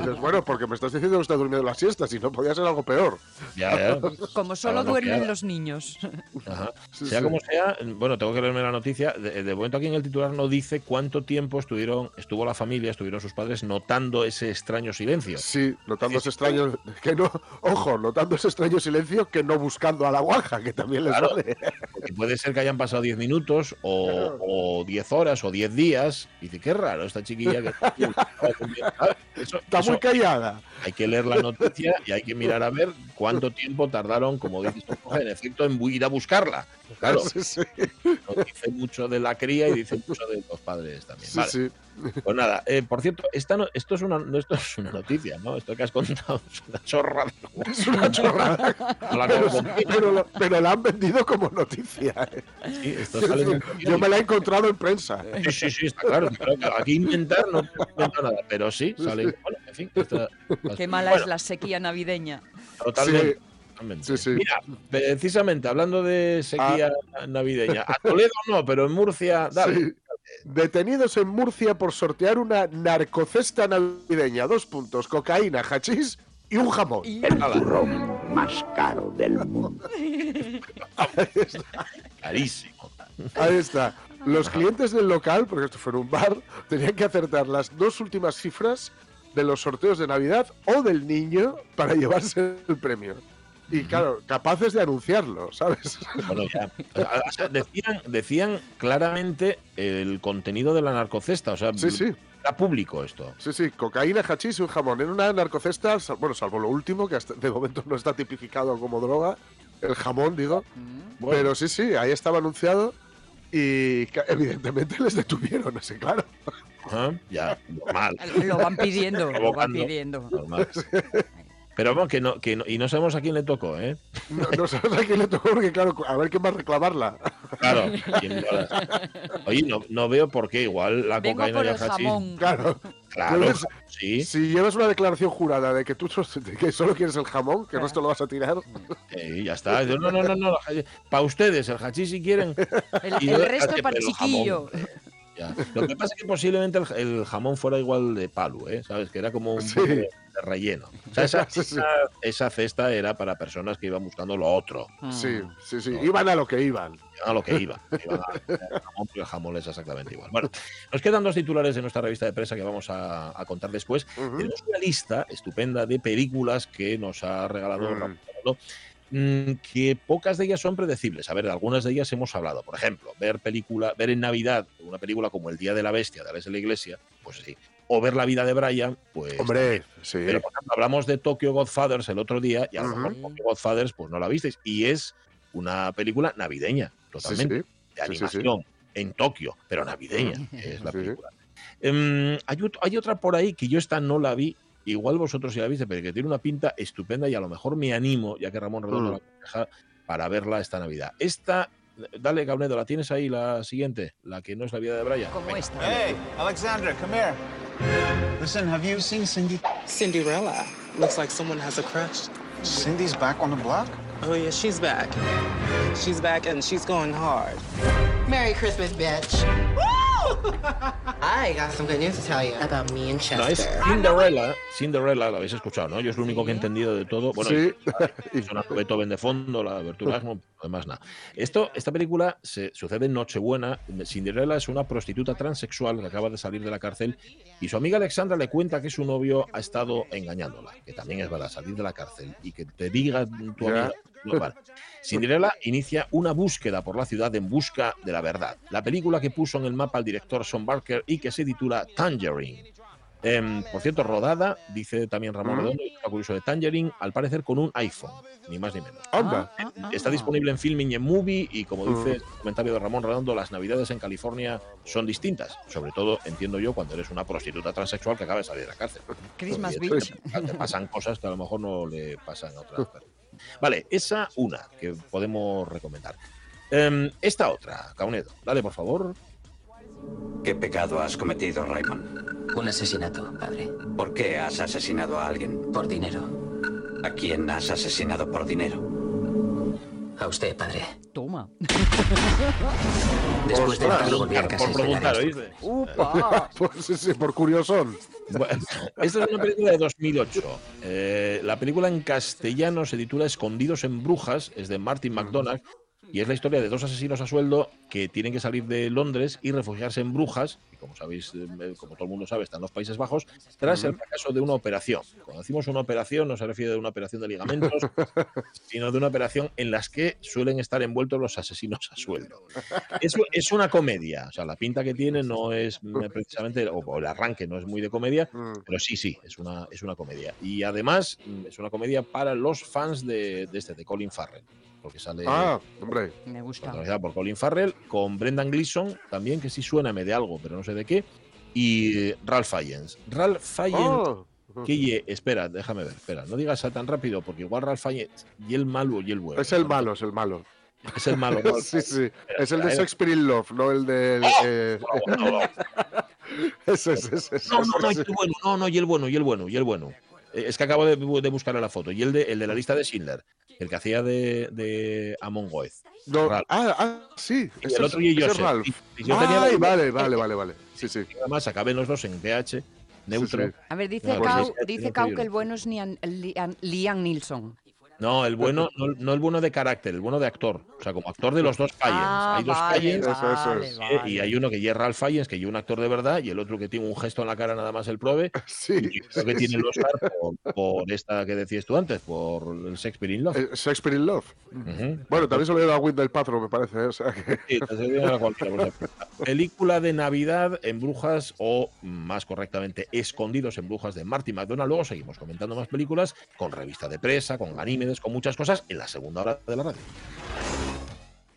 Dices, bueno, porque me estás diciendo que está durmiendo la siesta, si no podía ser algo peor. Ya, ya. Como solo duermen los niños. Ajá. Sí, sea sí. como sea, bueno, tengo que leerme la noticia. De, de momento aquí en el titular no dice cuánto tiempo estuvieron, estuvo la familia, estuvieron sus padres notando ese extraño silencio. Sí, notando ese extraño, que no, ojo, notando ese extraño silencio que no buscando a la guaja, que también les Claro. vale. Puede ser que hayan pasado 10 minutos o, o 10 horas o 10 días. Y dice, qué raro esta chiquilla que. Eso- Está eso muy callada. hay que leer la noticia y hay que mirar a ver cuánto tiempo tardaron, como dices en efecto, en ir a buscarla. Claro, Sí, sí, no dice mucho de la cría y dice mucho de los padres también. sí, Vale. Pues nada, eh, por cierto, esta no, esto, es una, no, esto es una noticia, ¿no? Esto que has contado es una chorrada. Es una chorrada. La Pero, acabo de- pero, lo- pero la han vendido como noticia. ¿eh? Sí, esto sale en un Yo me la he encontrado en prensa. Sí, sí, sí, está claro. aquí inventar no invento nada, pero sí, sale. Bueno, en fin. esta- Qué mala bueno, es la sequía navideña. Totalmente. totalmente. Sí, sí. Mira, precisamente hablando de sequía navideña, a Toledo no, pero en Murcia, dale. Sí. Detenidos en Murcia por sortear una narcocesta navideña. Dos puntos, cocaína, hachís y un jamón. más caro del mundo. Carísimo. Ahí está. Los clientes del local, porque esto fue en un bar, tenían que acertar las dos últimas cifras de los sorteos de Navidad o del niño para llevarse el premio. Y claro, capaces de anunciarlo, ¿sabes? Bueno, ya. O sea, decían, decían claramente el contenido de la narcocesta. O sea, Sí, sí. era público esto. Sí, sí, cocaína, hachís y un jamón. En una narcocesta, bueno, salvo lo último, que hasta de momento no está tipificado como droga, el jamón, digo. Bueno. Pero sí, sí, ahí estaba anunciado y evidentemente les detuvieron, así claro. Ya, normal. Lo van pidiendo, lo van pidiendo. normal. Pero vamos, que no, que no- y no sabemos a quién le tocó, ¿eh? No, no sabes a quién le tocó porque, claro, a ver quién va a reclamarla. Claro. Oye, no, no veo por qué igual la Vengo cocaína por y el el hachís. jamón. Claro. Claro, sí. Si llevas una declaración jurada de que tú de que solo quieres el jamón, que el resto lo vas a tirar. eh, ya está. No, no, no, no. Para ustedes, el hachís si quieren. El, Y el resto para el chiquillo. Ya. Lo que pasa es que posiblemente el, el jamón fuera igual de palo, ¿eh? ¿Sabes? Que era como un Sí. poco de, de relleno. O sea, esa, Sí, sí. esa, esa cesta era para personas que iban buscando lo otro. Sí, sí, sí. Iban a lo que iban. Iban a lo que iban. Iban a- al jamón, el jamón es exactamente igual. Bueno, nos quedan dos titulares de nuestra revista de prensa que vamos a, a contar después. Tenemos una lista estupenda de películas que nos ha regalado Mm. Ramón Redondo, mm, que pocas de ellas son predecibles. A ver, de algunas de ellas hemos hablado. Por ejemplo, ver película, ver en Navidad una película como El Día de la Bestia de Alex de la Iglesia, pues sí. O ver La vida de Brian, pues. Hombre, sí. Pero por ejemplo, hablamos de Tokyo Godfathers el otro día y a lo mejor Tokyo Godfathers pues no la visteis. Y es una película navideña, totalmente sí. de Sí, animación en Tokio, pero navideña, es la película. Em, hay, hay otra por ahí que yo esta no la vi, igual vosotros ya la viste, pero que tiene una pinta estupenda y a lo mejor me animo, ya que Ramón Redondo Mm. la aconseja, para verla esta Navidad. Esta, dale, Gaunedo, ¿la tienes ahí la siguiente? La que no es la vida de Brian. Como Venga. esta. Hey, Alexandra, come here. Listen, have you seen Cindy? Cinderella. Looks like someone has a crush. Cindy's back on the block? Oh, yeah, she's back. She's back and she's going hard. Merry Christmas, bitch. I got some good news to tell you about me and No, es Chester. Cinderella, Cinderella, la habéis escuchado, ¿no? Yo es lo único que he entendido de todo. Bueno, Sí. y- suena Beethoven de fondo, la abertura, es como- demás nada. Esto, esta película se, sucede en Nochebuena. Cinderella es una prostituta transexual que acaba de salir de la cárcel y su amiga Alexandra le cuenta que su novio ha estado engañándola, que también es verdad, salir de la cárcel y que te diga tu amiga. no, vale. Cinderella inicia una búsqueda por la ciudad en busca de la verdad. La película que puso en el mapa el director Sean Barker y que se titula Tangerine. Em, por cierto, rodada, dice también Ramón Mm. Redondo, está curioso de Tangerine, al parecer con un iPhone, ni más ni menos. Anda. Ah, ah, Está ah. disponible en Filming y en Movie y como Mm. dice el comentario de Ramón Redondo, las navidades en California son distintas. Sobre todo, entiendo yo, cuando eres una prostituta transexual que acaba de salir de la cárcel. Christmas te, te pasan cosas que a lo mejor no le pasan a otras personas. Vale, esa una que podemos recomendar. Em, esta otra, Caunedo, dale por favor. ¿Qué pecado has cometido, Raymond? Un asesinato, padre. ¿Por qué has asesinado a alguien? Por dinero. ¿A quién has asesinado por dinero? A usted, padre. Toma. Después de Ostras, matarlo, volví a Por casa preguntar. Pues sí, por curiosón. Bueno, esta es una película de 2008. Eh, la película en castellano se titula Escondidos en Brujas, es de Martin McDonagh y es la historia de dos asesinos a sueldo que tienen que salir de Londres y refugiarse en Brujas, y como sabéis, eh, como todo el mundo sabe, están los Países Bajos, tras el fracaso de una operación. Cuando decimos una operación no se refiere a una operación de ligamentos, sino de una operación en las que suelen estar envueltos los asesinos a sueldo. Es, es una comedia, o sea, la pinta que tiene no es eh, precisamente, o, o el arranque no es muy de comedia, Mm. pero sí, sí, es una, es una comedia. Y además mm, es una comedia para los fans de, de este, de Colin Farrell, porque sale Ah, hombre. Me gusta. protagonizada por Colin Farrell, con Brendan Gleeson también, que sí suéname de algo, pero no sé de qué, y eh, Ralph Fiennes. Ralph Fiennes, Oh. que ye- espera, déjame ver, espera, no digas tan rápido, porque igual Ralph Fiennes y el malo y el bueno. Es el malo, es el malo. Es el malo. ¿no? sí, sí. Es el de Shakespeare in Love, no el del. eh, No, no, no, no, no, no, y el bueno, no, no, y el bueno, y el bueno, y el bueno. Eh, Es que acabo de, de buscar la foto. Y el de, el de la lista de Schindler, el que hacía de, de Amon Goeth. No, Ralph. ah, ah, sí. Y ese el es- otro y yo Ay, vale, vale, vale, vale. Sí, sí. Y Además, acaben los dos en PH, neutro. Sí, sí. A ver, dice es que dice el bueno es Liam- Liam Nilsson. No, el bueno, no, no el bueno de carácter, el bueno de actor. O sea, como actor de los dos. Ah, hay dos vale, vale, es. vale. y hay uno que es Ralph Fiennes, que es un actor de verdad, y el otro que tiene un gesto en la cara nada más el pruebe. Sí, Y creo que sí, tiene el sí. Oscar por, por esta que decías tú antes, por el Shakespeare in Love. Eh, Shakespeare in Love. Bueno, también se lo dio a Wind del Patro, me parece. ¿eh? O sea que. Sí, te sería la cualquiera cosa. Película de Navidad en Brujas o, más correctamente, Escondidos en Brujas de Marty McDonald. Luego seguimos comentando más películas con revista de presa, con Ganímedes, con muchas cosas en la segunda hora de la radio.